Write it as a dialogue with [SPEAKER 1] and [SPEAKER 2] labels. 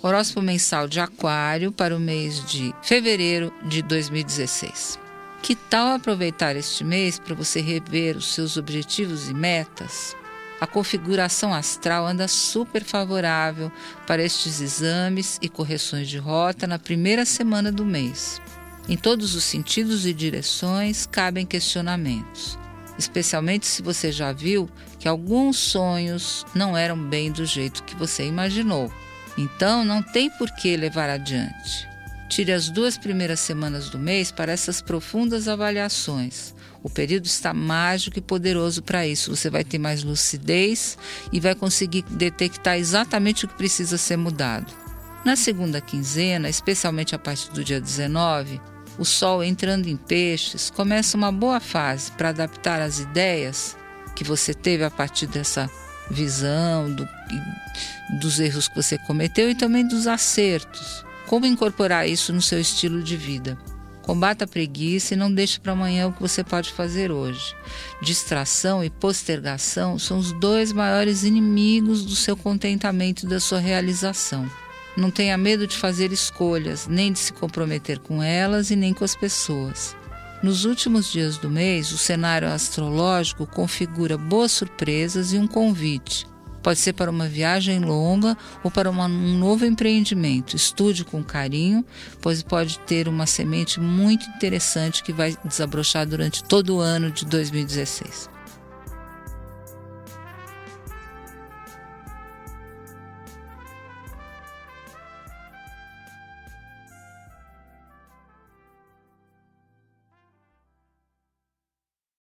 [SPEAKER 1] Horóscopo mensal de Aquário para o mês de fevereiro de 2016. Que tal aproveitar este mês para você rever os seus objetivos e metas? A configuração astral anda super favorável para estes exames e correções de rota na primeira semana do mês. Em todos os sentidos e direções cabem questionamentos, especialmente se você já viu que alguns sonhos não eram bem do jeito que você imaginou. Então, não tem por que levar adiante. Tire as duas primeiras semanas do mês para essas profundas avaliações. O período está mágico e poderoso para isso. Você vai ter mais lucidez e vai conseguir detectar exatamente o que precisa ser mudado. Na segunda quinzena, especialmente a partir do dia 19, o Sol entrando em peixes começa uma boa fase para adaptar as ideias que você teve a partir dessa visão do, dos erros que você cometeu e também dos acertos. Como incorporar isso no seu estilo de vida? Combata a preguiça e não deixe para amanhã o que você pode fazer hoje. Distração e postergação são os dois maiores inimigos do seu contentamento e da sua realização. Não tenha medo de fazer escolhas, nem de se comprometer com elas e nem com as pessoas. Nos últimos dias do mês, o cenário astrológico configura boas surpresas e um convite. Pode ser para uma viagem longa ou para uma, um novo empreendimento. Estude com carinho, pois pode ter uma semente muito interessante que vai desabrochar durante todo o ano de 2016.